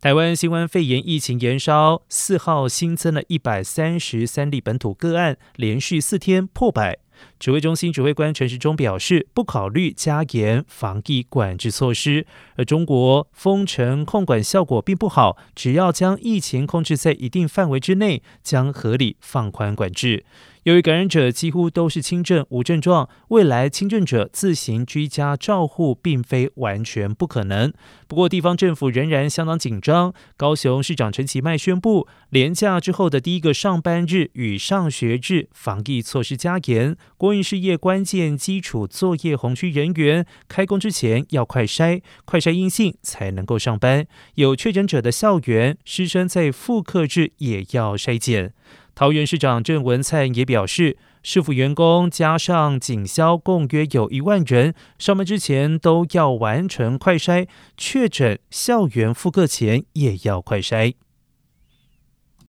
台湾新冠肺炎疫情延烧，四号新增了一百三十三例本土个案，连续四天破百。指挥中心指挥官陈时中表示，不考虑加严防疫管制措施，而中国封城控管效果并不好，只要将疫情控制在一定范围之内，将合理放宽管制。由于感染者几乎都是轻症无症状，未来轻症者自行居家照护并非完全不可能。不过，地方政府仍然相当紧张。高雄市长陈其迈宣布，连假之后的第一个上班日与上学日，防疫措施加严。国营事业关键基础作业红区人员开工之前要快筛，快筛阴性才能够上班。有确诊者的校园，师生在复课日也要筛检。桃园市长郑文灿也表示，市府员工加上警消共约有一万人，上班之前都要完成快筛，确诊校园复课前也要快筛。